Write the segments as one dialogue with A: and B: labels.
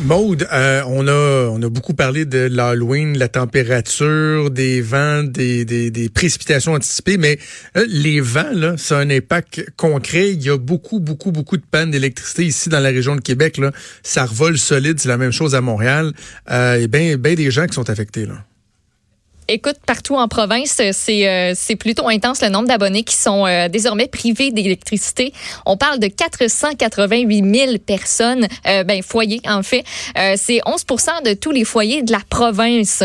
A: Maude, euh, on a on a beaucoup parlé de l'Halloween, la température, des vents, des, des, des précipitations anticipées, mais euh, les vents, là, ça a un impact concret. Il y a beaucoup, beaucoup, beaucoup de pannes d'électricité ici dans la région de Québec. Là. Ça revole solide, c'est la même chose à Montréal. Euh, et bien ben des gens qui sont affectés. là.
B: Écoute, partout en province, c'est euh, c'est plutôt intense le nombre d'abonnés qui sont euh, désormais privés d'électricité. On parle de 488 000 personnes, euh, ben foyers en fait. c'est 11 de tous les foyers de la province.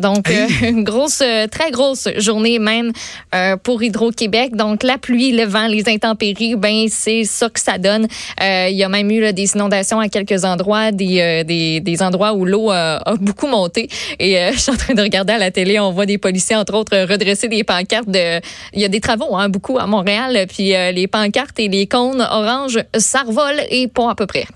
B: Donc, euh, une grosse, euh, très grosse journée même euh, pour Hydro-Québec. Donc, la pluie, le vent, les intempéries, ben c'est ça que ça donne. il y a même eu des inondations à quelques endroits, des, des, des endroits où l'eau a beaucoup monté. Et je suis en train de regarder à la télé, on voit des policiers, entre autres, redresser des pancartes. De, il y a des travaux, hein, beaucoup à Montréal. Puis les pancartes et les cônes orange, ça revole et pas à peu près.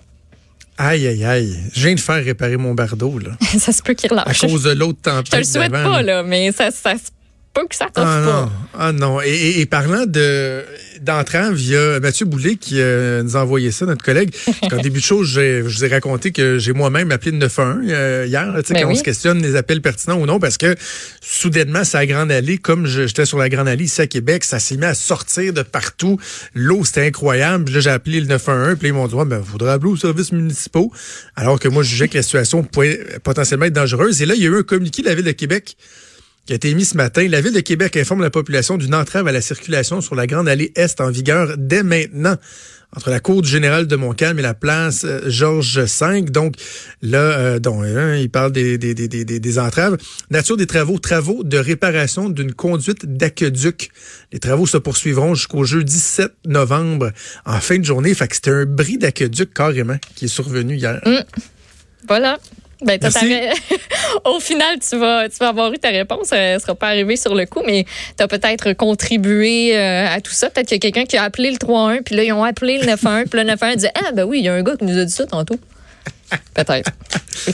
A: Aïe, aïe, aïe. Je viens de faire réparer mon bardeau, là.
B: ça se peut qu'il relâche.
A: À cause de l'autre tempête.
B: Je te le souhaite pas, là, mais ça, ça se peut que ça
A: ah,
B: pas.
A: Non. Ah non. Et, et, parlant de d'entrave, il y a Mathieu Boulet qui euh, nous a envoyé ça, notre collègue. En début de chose, je vous ai raconté que j'ai moi-même appelé le 911 euh, hier, là, ben quand on se questionne les appels pertinents ou non, parce que soudainement, c'est la Grande Allée, comme j'étais sur la Grande Allée ici à Québec, ça s'est mis à sortir de partout. L'eau, c'était incroyable. Puis là, j'ai appelé le 911, puis ils m'ont dit, ben, faudrait appeler aux services municipaux? Alors que moi, je jugeais que la situation pouvait potentiellement être dangereuse. Et là, il y a eu un communiqué de la Ville de Québec qui a été émis ce matin. La Ville de Québec informe la population d'une entrave à la circulation sur la Grande Allée Est en vigueur dès maintenant entre la cour du général de Montcalm et la place euh, Georges V. Donc là, euh, donc, hein, il parle des, des, des, des, des entraves. Nature des travaux, travaux de réparation d'une conduite d'aqueduc. Les travaux se poursuivront jusqu'au jeudi 7 novembre en fin de journée. Fait que c'était un bris d'aqueduc carrément qui est survenu hier.
B: Mmh. Voilà. Ben, Au final, tu vas, tu vas avoir eu ta réponse. Elle ne sera pas arrivée sur le coup, mais tu as peut-être contribué euh, à tout ça. Peut-être qu'il y a quelqu'un qui a appelé le 3-1, puis là, ils ont appelé le 9-1, puis le 9-1 dit Ah, ben oui, il y a un gars qui nous a dit ça tantôt. Peut-être.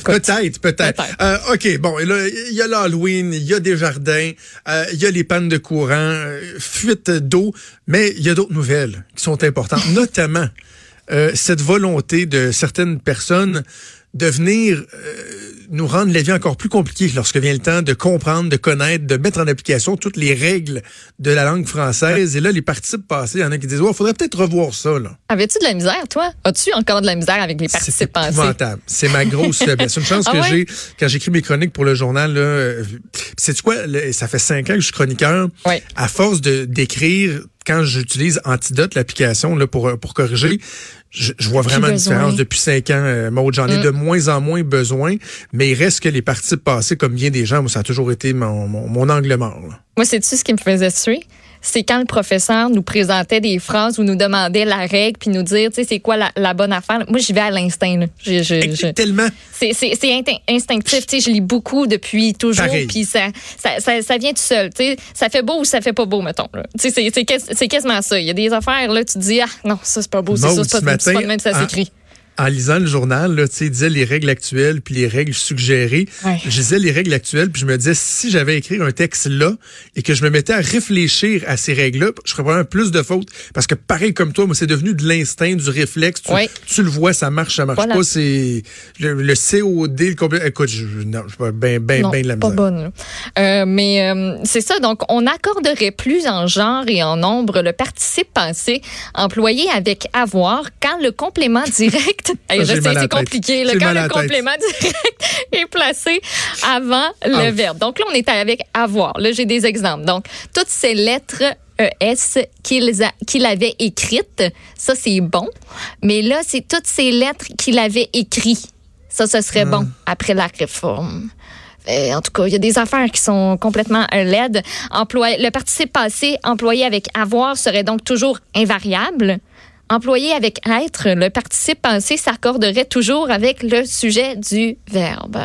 A: Peut-être, peut-être. euh, OK, bon, il y a l'Halloween, il y a des jardins, euh, il y a les pannes de courant, euh, fuite d'eau, mais il y a d'autres nouvelles qui sont importantes, notamment euh, cette volonté de certaines personnes de venir euh, nous rendre la vie encore plus compliquée lorsque vient le temps de comprendre, de connaître, de mettre en application toutes les règles de la langue française. Et là, les participes passés, il y en a qui disent, il faudrait peut-être revoir ça. Là.
B: Avais-tu de la misère, toi? As-tu encore de la misère avec les participes passés?
A: C'est épouvantable. C'est ma grosse faiblesse. C'est une chance ah que j'ai quand j'écris mes chroniques pour le journal. Là, c'est quoi? ça fait cinq ans que je suis chroniqueur. À force de d'écrire quand j'utilise Antidote, l'application là pour pour corriger, je, vois vraiment une différence depuis cinq ans. Euh, j'en ai mm. de moins en moins besoin, mais il reste que les parties passées, comme bien des gens, moi, ça a toujours été mon, mon, angle mort.
B: Moi, c'est-tu ce qui me faisait suer? C'est quand le professeur nous présentait des phrases ou nous demandait la règle puis nous dire, tu sais, c'est quoi la, bonne affaire. Moi, j'y vais à l'instinct.
A: Tellement.
B: C'est instinctif. Tu sais, je lis beaucoup depuis toujours. Puis ça, ça, ça, vient tout seul. Tu sais, ça fait beau ou ça fait pas beau, mettons. Tu sais, c'est quasiment ça. Il y a des affaires, là, tu te dis, ah, non, ça, c'est pas beau, c'est ça, c'est pas, pas, même ça s'écrit
A: en lisant le journal, là, il disait les règles actuelles puis les règles suggérées. Je disais les règles actuelles puis je me disais si j'avais écrit un texte là et que je me mettais à réfléchir à ces règles-là, je ferais probablement plus de fautes parce que pareil comme toi, moi c'est devenu de l'instinct, du réflexe. Tu, le vois, ça marche, ça marche pas. C'est le, COD, le complet. Écoute, je, non, je suis bien, bien, bien de la
B: pas bonne. Euh, mais euh, c'est ça. Donc, on accorderait plus en genre et en nombre le participe passé employé avec avoir quand le complément direct c'est compliqué. Le, quand le complément direct est placé avant le ah. verbe. Donc là, on est avec avoir. Là, j'ai des exemples. Donc, toutes ces lettres ES qu'il avait écrites, ça, c'est bon. Mais là, c'est toutes ces lettres qu'il avait écrites. Ça, ce serait bon ah. après la réforme. en tout cas, il y a des affaires qui sont complètement laides. le participe passé employé avec avoir serait donc toujours invariable employé avec être, le participe passé s'accorderait toujours avec le sujet du verbe.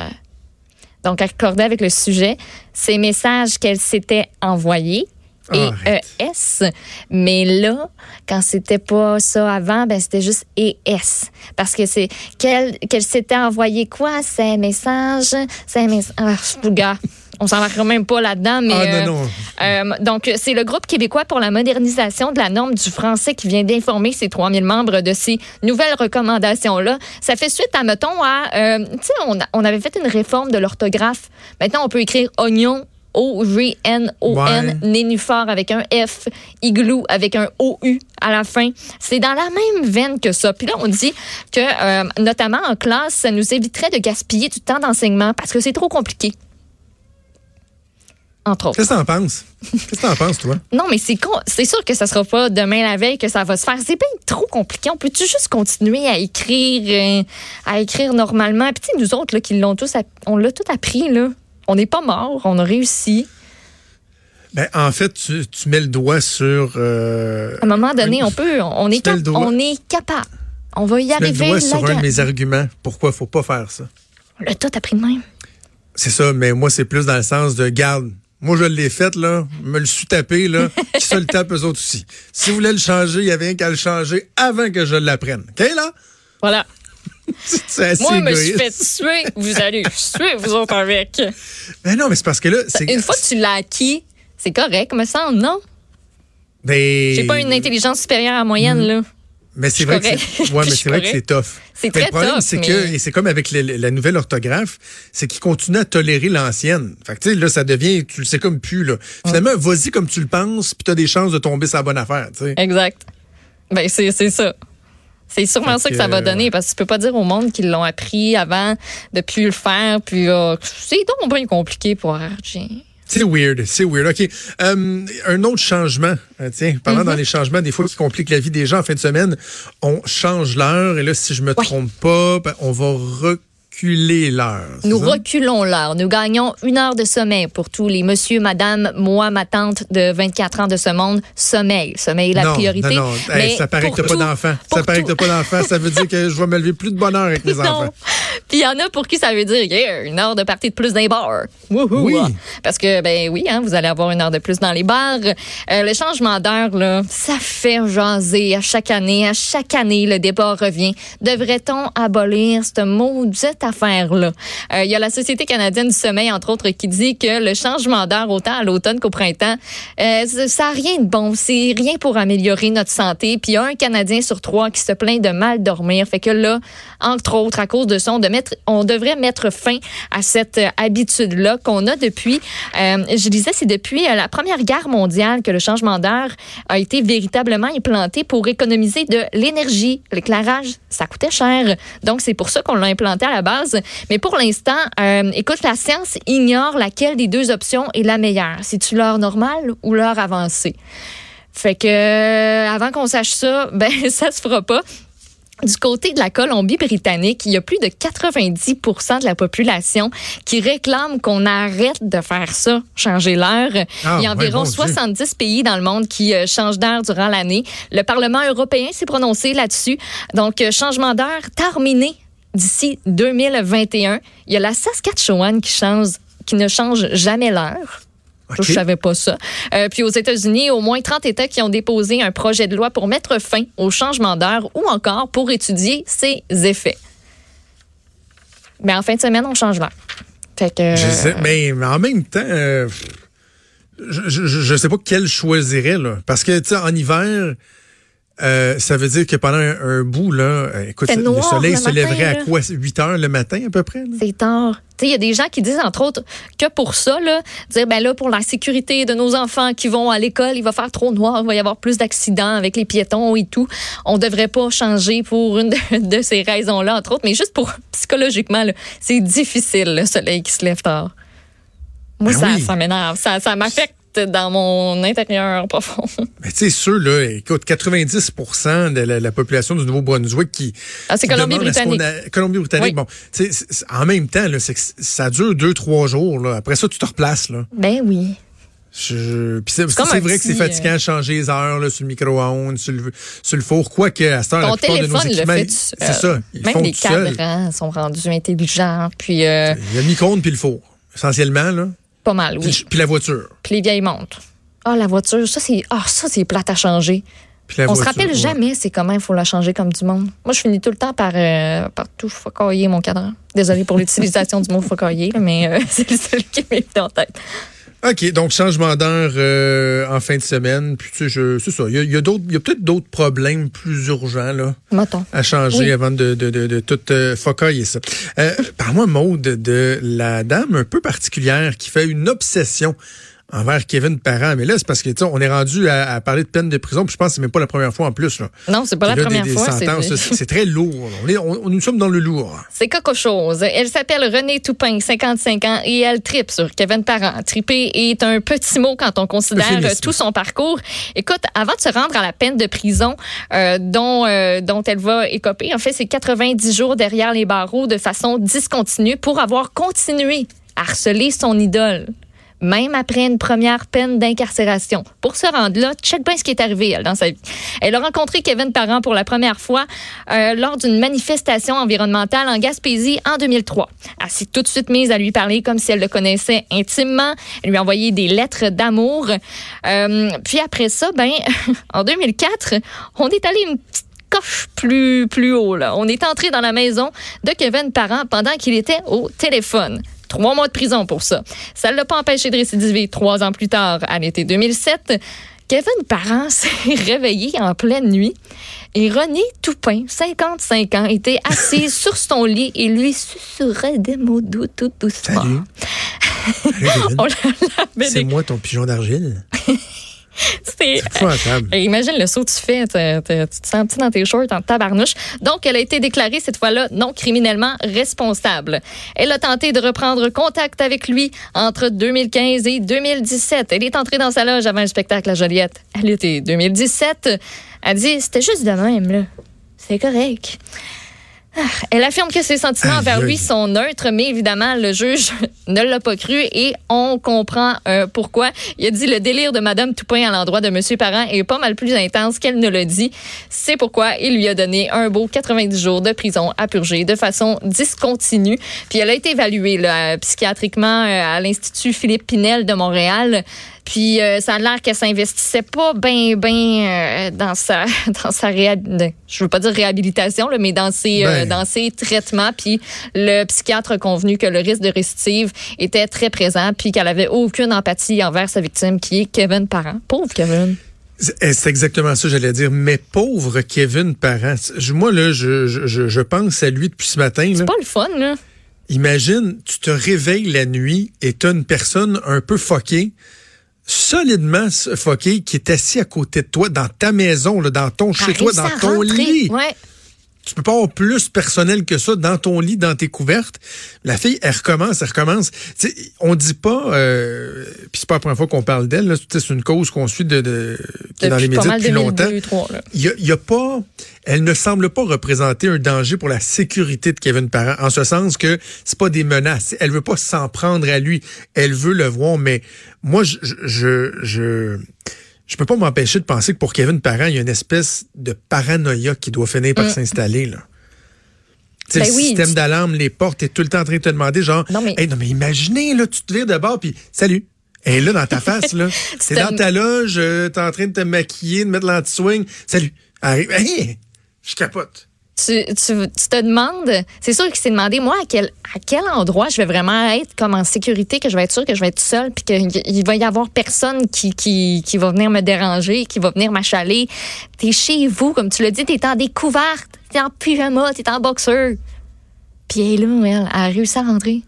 B: Donc, accordé avec le sujet, ces messages qu'elle s'était envoyés et ES. Mais là, quand c'était pas ça avant, ben c'était juste ES. Parce que c'est qu'elle s'était envoyé quoi? Ces messages, ces messages. Ah, gars. On s'en va même pas là-dedans, mais
A: ah, non, non.
B: Euh, donc c'est le groupe québécois pour la modernisation de la norme du français qui vient d'informer ses 3000 membres de ces nouvelles recommandations-là. Ça fait suite à, mettons, à, tu sais, on, on, avait fait une réforme de l'orthographe. Maintenant, on peut écrire oignon O-G-N-O-N, Nénuphar avec un F, Igloo avec un O-U à la fin. C'est dans la même veine que ça. Puis là, on dit que, euh, notamment en classe, ça nous éviterait de gaspiller du temps d'enseignement parce que c'est trop compliqué. Entre autres.
A: Qu'est-ce que t'en penses? Qu'est-ce que t'en penses, toi?
B: Non, mais c'est c'est sûr que ça sera pas demain la veille que ça va se faire. C'est bien trop compliqué. On peut-tu juste continuer à écrire, euh, à écrire normalement? Puis nous autres, là, qui l'ont tous, on l'a tout appris, là on n'est pas mort, on a réussi.
A: Ben, en fait, tu, mets le doigt sur.
B: Euh, à un moment donné, on peut, on est, on est capable. On va y arriver.
A: Tu mets le doigt sur un de mes arguments. Pourquoi il ne faut pas faire ça?
B: Le tout a pris de même.
A: C'est ça, mais moi, c'est plus dans le sens de garde. Moi, je l'ai fait, là. Me le suis tapé, là. qui se le tape eux autres aussi. Si vous voulez le changer, il y avait rien qu'à le changer avant que je l'apprenne. OK, là?
B: Voilà. Moi, je me suis fait tuer. Vous allez tuer, vous autres, avec.
A: Mais non, mais c'est parce que là.
B: Une fois que tu l'as acquis, c'est correct, me semble, non?
A: Mais.
B: J'ai pas une intelligence supérieure à moyenne, là.
A: Mais c'est vrai, que c'est ouais, vrai que c'est tough.
B: C'est très
A: Le problème,
B: c'est
A: que, et c'est comme avec la nouvelle orthographe, c'est qu'ils continuent à tolérer l'ancienne. Fait que, tu sais, là, ça devient, tu le sais comme plus, là. Finalement, vas-y comme tu le penses, puis t'as des chances de tomber sur la bonne affaire, tu sais.
B: Exact. Ben, c'est ça. C'est sûrement ça que ça va donner parce que tu peux pas dire au monde qu'ils l'ont appris avant de plus le faire. Puis euh, c'est donc bien compliqué pour RG.
A: C'est weird, c'est weird. OK. Euh, un autre changement, euh, tiens, parlant mm-hmm. dans les changements, des fois qui compliquent la vie des gens en fin de semaine, on change l'heure et là, si je me trompe pas, ben, on va reculer l'heure.
B: Nous reculons l'heure. Nous gagnons une heure de sommeil pour tous les monsieur, madame, moi, ma tante de 24 ans de ce monde. Sommeil. Sommeil est la priorité.
A: Non, non. ça paraît que t'as pas d'enfant. Ça paraît que t'as pas d'enfant. Ça veut dire que je vais me lever plus de bonheur avec mes enfants.
B: Puis il y en a pour qui ça veut dire une heure de partie de plus dans les bars.
A: Oui.
B: Parce que, ben oui, hein, vous allez avoir une heure de plus dans les bars. Euh, le changement d'heure, là, ça fait jaser à chaque année. À chaque année, le débat revient. Devrait-on abolir cette maudite affaire-là? Euh, il y a la Société canadienne du sommeil, entre autres, qui dit que le changement d'heure, autant à l'automne qu'au printemps, euh, ça n'a rien de bon. C'est rien pour améliorer notre santé. Puis il y a un Canadien sur trois qui se plaint de mal dormir. Fait que là, entre autres, à cause de son, de mettre, on devrait mettre fin à cette euh, habitude-là qu'on a depuis, je disais, c'est depuis la Première Guerre mondiale que le changement d'heure a été véritablement implanté pour économiser de l'énergie. L'éclairage, ça coûtait cher. Donc, c'est pour ça qu'on l'a implanté à la base. Mais pour l'instant, écoute, la science ignore laquelle des deux options est la meilleure. C'est-tu l'heure normale ou l'heure avancée? Fait que avant qu'on sache ça, ben ça se fera pas. Du côté de la Colombie-Britannique, il y a plus de 90% de la population qui réclame qu'on arrête de faire ça, changer l'heure.
A: Ah,
B: il y a environ 70 pays dans le monde qui euh, changent d'heure durant l'année. Le Parlement européen s'est prononcé là-dessus. Donc, euh, changement d'heure terminé d'ici 2021. Il y a la Saskatchewan qui change qui ne change jamais l'heure. Je savais pas ça. Euh, puis aux États-Unis, au moins 30 États qui ont déposé un projet de loi pour mettre fin au changement d'heure ou encore pour étudier ses effets. Mais en fin de semaine, on change l'heure.
A: Fait que, je sais, mais, en même temps, euh, je, ne sais pas quel choisirait là, parce que tu sais en hiver. Euh, ça veut dire que pendant un, bout, là, euh, écoute, le soleil se lèverait à quoi? 8 heures le matin à peu près?
B: C'est tard. Il y a des gens qui disent, entre autres, que pour ça, là, dire, ben là, pour la sécurité de nos enfants qui vont à l'école, il va faire trop noir, il va y avoir plus d'accidents avec les piétons et tout. On devrait pas changer pour une de, ces raisons-là, entre autres, mais juste pour psychologiquement, c'est difficile, le soleil qui se lève tard. Moi, ben ça, ça m'énerve. Ça, ça m'affecte dans mon intérieur profond.
A: Mais tu sais, ceux, là, écoute, 90% de la, population du Nouveau-Brunswick qui.
B: Ah, c'est Colombie-Britannique.
A: Colombie-Britannique, bon. en même temps, là, ça dure deux, trois jours. Là. Après ça, tu te replaces. Là.
B: Ben oui.
A: Je... Puis c'est vrai que c'est fatigant de euh, changer les heures là, sur le micro-ondes, sur le, sur le four. Quoique, à cette heure,
B: Ton la téléphone de nos équipements,
A: c'est ça.
B: Ils même les cadrans sont rendus intelligents. Puis, euh...
A: Il y a le micro-ondes puis le four, essentiellement. Là.
B: Pas mal, oui.
A: Puis, la voiture.
B: Puis les vieilles montres. Ah, la voiture, ça, c'est ah, ça c'est plate à changer. on se rappelle jamais c'est comment il faut la changer comme du monde. Moi, je finis tout le temps par, euh, par tout focailler mon cadran. Désolée pour l'utilisation du mot focailler, mais euh, c'est le seul qui m'est en tête.
A: OK, donc changement d'heure euh, en fin de semaine. Puis tu sais, c'est ça. Il y a, y a peut-être d'autres problèmes plus urgents là, à changer avant de, de, de, de tout euh, focailler ça. Euh, Parle-moi, Maude, de la dame un peu particulière qui fait une obsession envers Kevin Parent. Mais là, c'est parce que on est rendu à, parler de peine de prison, puis je pense que c'est même pas la première fois en plus. Là.
B: Non, c'est pas la première fois.
A: C'est très lourd. On nous sommes dans le lourd.
B: C'est quelque chose. Elle s'appelle Renée Toupin, 55 ans, et elle tripe sur Kevin Parent. Triper est un petit mot quand on considère tout son parcours. Écoute, avant de se rendre à la peine de prison euh, dont, euh, dont elle va écoper, en fait, c'est 90 jours derrière les barreaux de façon discontinue pour avoir continué à harceler son idole même après une première peine d'incarcération. Pour se rendre là, check bien ce qui est arrivé elle, dans sa vie. Elle a rencontré Kevin Parent pour la première fois euh, lors d'une manifestation environnementale en Gaspésie en 2003. Elle s'est tout de suite mise à lui parler comme si elle le connaissait intimement. Elle lui a envoyé des lettres d'amour. Euh, puis après ça, ben, en 2004, on est allé une petite coche plus, plus haut. Là. On est entré dans la maison de Kevin Parent pendant qu'il était au téléphone. Trois mois de prison pour ça. Ça ne l'a pas empêché de récidiver trois ans plus tard, à l'été 2007. Kevin Parent s'est réveillé en pleine nuit et René Toupin, 55 ans, était assis sur son lit et lui susurrait des mots doux tout doucement.
A: Salut. C'est moi ton pigeon d'argile.
B: C'est Imagine le saut que tu fais, tu te sens petit dans tes shorts en tabarnouche? Donc, elle a été déclarée cette fois-là non criminellement responsable. Elle a tenté de reprendre contact avec lui entre 2015 et 2017. Elle est entrée dans sa loge avant le spectacle à Joliette. Elle était 2017. Elle dit, c'était juste de même, là. C'est correct. Ah, elle affirme que ses sentiments envers lui sont neutres, mais évidemment, le juge ne l'a pas cru et on comprend euh, pourquoi. Il a dit le délire de Madame Toupin à l'endroit de Monsieur Parent est pas mal plus intense qu'elle ne le dit. C'est pourquoi il lui a donné un beau 90 jours de prison à purger de façon discontinue. Puis elle a été évaluée là, psychiatriquement euh, à l'Institut Philippe Pinel de Montréal. Puis euh, ça a l'air qu'elle s'investissait pas bien euh, dans sa dans sa je veux pas dire réhabilitation là, mais dans ses euh, ben. dans ses traitements puis le psychiatre a convenu que le risque de récidive était très présent puis qu'elle avait aucune empathie envers sa victime qui est Kevin Parent. Pauvre Kevin.
A: Eh, c'est exactement ça, j'allais dire. Mais pauvre Kevin Parent. Moi, là, je, je, je pense à lui depuis ce matin.
B: C'est pas le fun, là.
A: Imagine, tu te réveilles la nuit et tu as une personne un peu foquée solidement foqué qui est assis à côté de toi dans ta maison, là, dans ton chez toi, dans ton lit.
B: Ouais
A: tu peux pas avoir plus personnel que ça dans ton lit, dans tes couvertes. La fille, elle recommence, elle recommence. T'sais, on dit pas, euh, puis c'est pas la première fois qu'on parle d'elle. C'est une cause qu'on suit de, de qui est dans les médias depuis longtemps. Il y, a, y a pas, elle ne semble pas représenter un danger pour la sécurité de Kevin Parent, en ce sens que c'est pas des menaces. Elle veut pas s'en prendre à lui. Elle veut le voir, mais moi, je, je, je je peux pas m'empêcher de penser que pour Kevin Parent, il y a une espèce de paranoïa qui doit finir par mm. s'installer. Là. le ben système d'alarme, les portes, t'es tout le temps en train de te demander, genre, non mais, non, mais imaginez, là, tu te vires de bord, puis salut. Et là, dans ta face, là. c'est dans ta loge, euh, t'es en train de te maquiller, de mettre l'anti-swing. Salut. Arrive. Hey, je capote
B: tu, tu, tu, te demandes, c'est sûr qu'il s'est demandé, moi, à quel, à quel endroit je vais vraiment être comme en sécurité, que je vais être sûr que je vais être seule, puis qu'il va y avoir personne qui, qui, va venir me déranger, qui va venir m'achaler. T'es chez vous, comme tu l'as dit, t'es en découverte, t'es en pyjama, t'es en boxeur. Puis elle est là, elle a réussi à rentrer.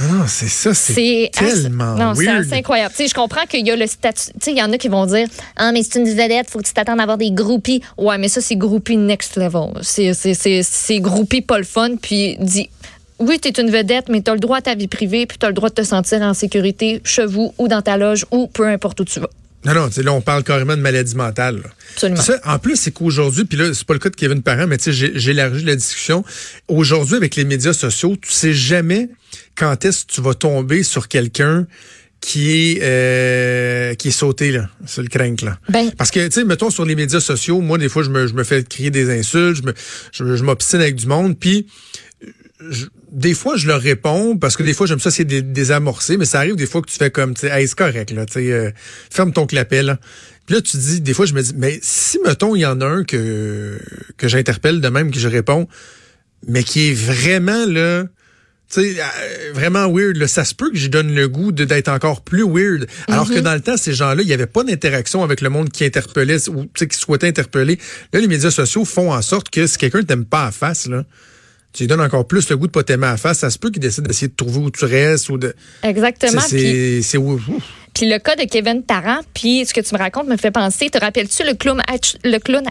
A: Non, c'est ça, c'est tellement Non, c'est
B: incroyable. Tu sais, je comprends qu'il y a le statut. Tu sais, il y en a qui vont dire Ah, mais c'est une vedette, faut que tu t'attendes à avoir des groupies. Ouais, mais ça, c'est groupie next level. C'est groupie pas le fun. Puis dit oui, tu es une vedette, mais tu as le droit à ta vie privée, puis tu as le droit de te sentir en sécurité chez vous ou dans ta loge ou peu importe où tu vas.
A: Non, non, là, on parle carrément de maladie mentale.
B: Absolument.
A: en plus, c'est qu'aujourd'hui, puis là, c'est pas le cas de Kevin Parent, mais tu sais, j'ai élargi la discussion. Aujourd'hui, avec les médias sociaux, tu sais jamais quand est-ce que tu vas tomber sur quelqu'un qui est euh, qui est sauté là, sur le crank là.
B: Ben,
A: Parce que tu sais, mettons sur les médias sociaux, moi des fois je me, je me fais crier des insultes, je me je, m'obstine avec du monde, puis des fois, je leur réponds parce que des fois, j'aime ça, c'est désamorcer, mais ça arrive des fois que tu fais comme, tu sais, hey, c'est correct, là, tu sais, euh, ferme ton clapet, là. Puis là, tu dis, des fois, je me dis, mais si, mettons, il y en a un que, que j'interpelle de même, que je réponds, mais qui est vraiment, là, tu sais, euh, vraiment weird. Là. Ça se peut que je donne le goût d'être encore plus weird. Alors que mhm. dans le temps, ces gens-là, il n'y avait pas d'interaction avec le monde qui interpellait ou qui souhaitait interpeller. Là, les médias sociaux font en sorte que si quelqu'un t'aime pas à face, là, tu lui donnes encore plus le goût de pas t'aimer à face. Ça se peut qu'il décide d'essayer de trouver où tu restes ou de.
B: Exactement.
A: C'est
B: puis le cas de Kevin Tarrant, puis ce que tu me racontes me fait penser. Te rappelles-tu le clown, le clown?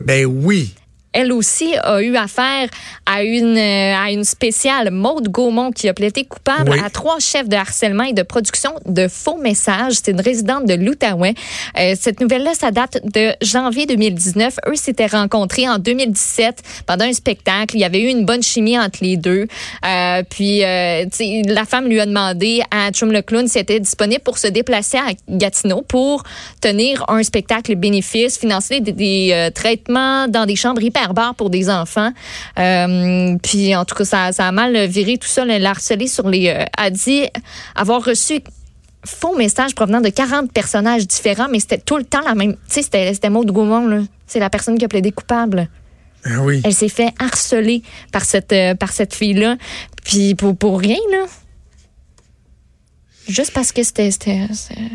A: Ben oui
B: elle aussi a eu affaire à une, euh, à une spéciale, Maude Gaumont, qui a plaidé coupable à trois chefs de harcèlement et de production de faux messages. C'est une résidente de l'Outaouais. Euh, cette nouvelle-là, ça date de janvier 2019. Eux s'étaient rencontrés en 2017 pendant un spectacle. Il y avait eu une bonne chimie entre les deux. Euh, puis, euh, la femme lui a demandé à Chum le clown s'il était disponible pour se déplacer à Gatineau pour tenir un spectacle bénéfice, financer des, des traitements dans des chambres hyper pour des enfants. Euh, puis en tout cas, ça, ça, a mal viré tout ça, l'harceler sur les... Euh, a dit avoir reçu faux messages provenant de 40 personnages différents, mais c'était tout le temps la même. Tu sais, c'était, c'était Maud Gaumont, C'est la personne qui a plaidé coupable.
A: Ah oui.
B: Elle s'est fait harceler par cette, euh, par cette fille-là. Puis pour, pour rien, là. Juste parce que c'était, c'était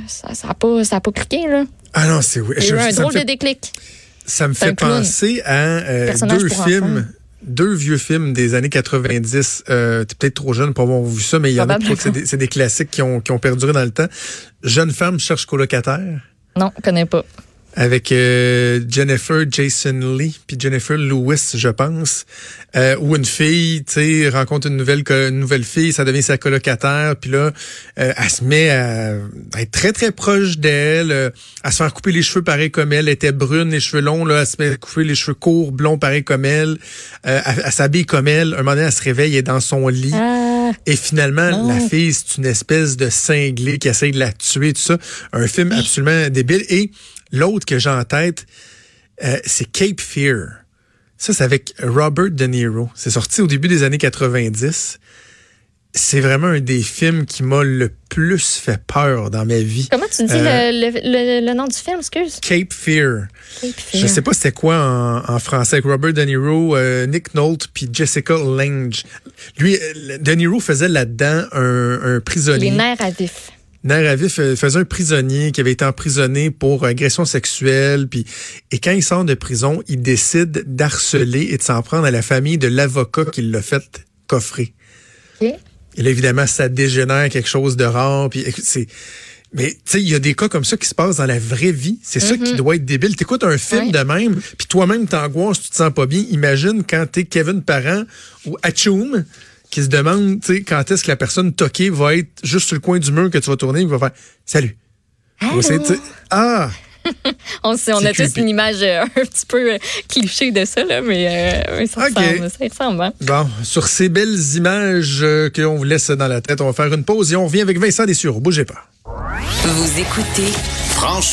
B: ça n'a ça pas, ça a pas cliqué, là.
A: Ah non, c'est oui.
B: Il y a eu un drôle de déclic.
A: Ça me fait penser à euh, deux films. Deux vieux films des années 90. Euh, T'es peut-être trop jeune pour avoir vu ça, mais il y en a c'est des, des, classiques qui ont, qui ont perduré dans le temps. Jeune femme cherche colocataire?
B: Non, je connais pas
A: avec euh, Jennifer Jason Lee puis Jennifer Lewis, je pense, euh, où une fille, tu sais, rencontre une nouvelle une nouvelle fille, ça devient sa colocataire, puis là, euh, elle se met à, être très très proche d'elle, euh, à se faire couper les cheveux pareil comme elle, elle était brune, les cheveux longs, là, elle se met à couper les cheveux courts, blonds pareil comme elle, euh, elle, s'habille comme elle. Un moment donné, elle se réveille, elle est dans son lit. Ah. Et finalement, la fille, c'est une espèce de cinglé qui essaye de la tuer, tout ça. Un film absolument débile. Et L'autre que j'ai en tête, euh, c'est Cape Fear. Ça, c'est avec Robert De Niro. C'est sorti au début des années 90. C'est vraiment un des films qui m'a le plus fait peur dans ma vie.
B: Comment tu dis euh, le, nom du film, excuse?
A: Cape Fear. Cape Fear. Je sais pas c'était quoi en, français avec Robert De Niro, euh, Nick Nolte puis Jessica Lange. Lui, De Niro faisait là-dedans un, un prisonnier.
B: Les nerfs à vif.
A: Nair faisait un prisonnier qui avait été emprisonné pour agression sexuelle. Puis, et quand il sort de prison, il décide d'harceler et de s'en prendre à la famille de l'avocat qui l'a fait coffrer. Et là, évidemment, ça dégénère quelque chose de rare. Puis c'est... Mais tu sais, il y a des cas comme ça qui se passent dans la vraie vie. C'est ça qui mm-hmm. doit être débile. T'écoutes un film de même, puis toi-même t'angoisses, tu te sens pas bien. Imagine quand t'es Kevin Parent ou Achoum, qui se demande quand est-ce que la personne toquée va être juste sur le coin du mur que tu vas tourner, il va faire Salut. ah!
B: on, on a tous une image euh, un petit peu euh, cliché de ça, là, mais, euh, ça, ressemble, ça ressemble. Hein?
A: Bon, sur ces belles images qu'on vous laisse dans la tête, on va faire une pause et on revient avec Vincent Dessureau. Bougez pas. Vous écoutez Franchement.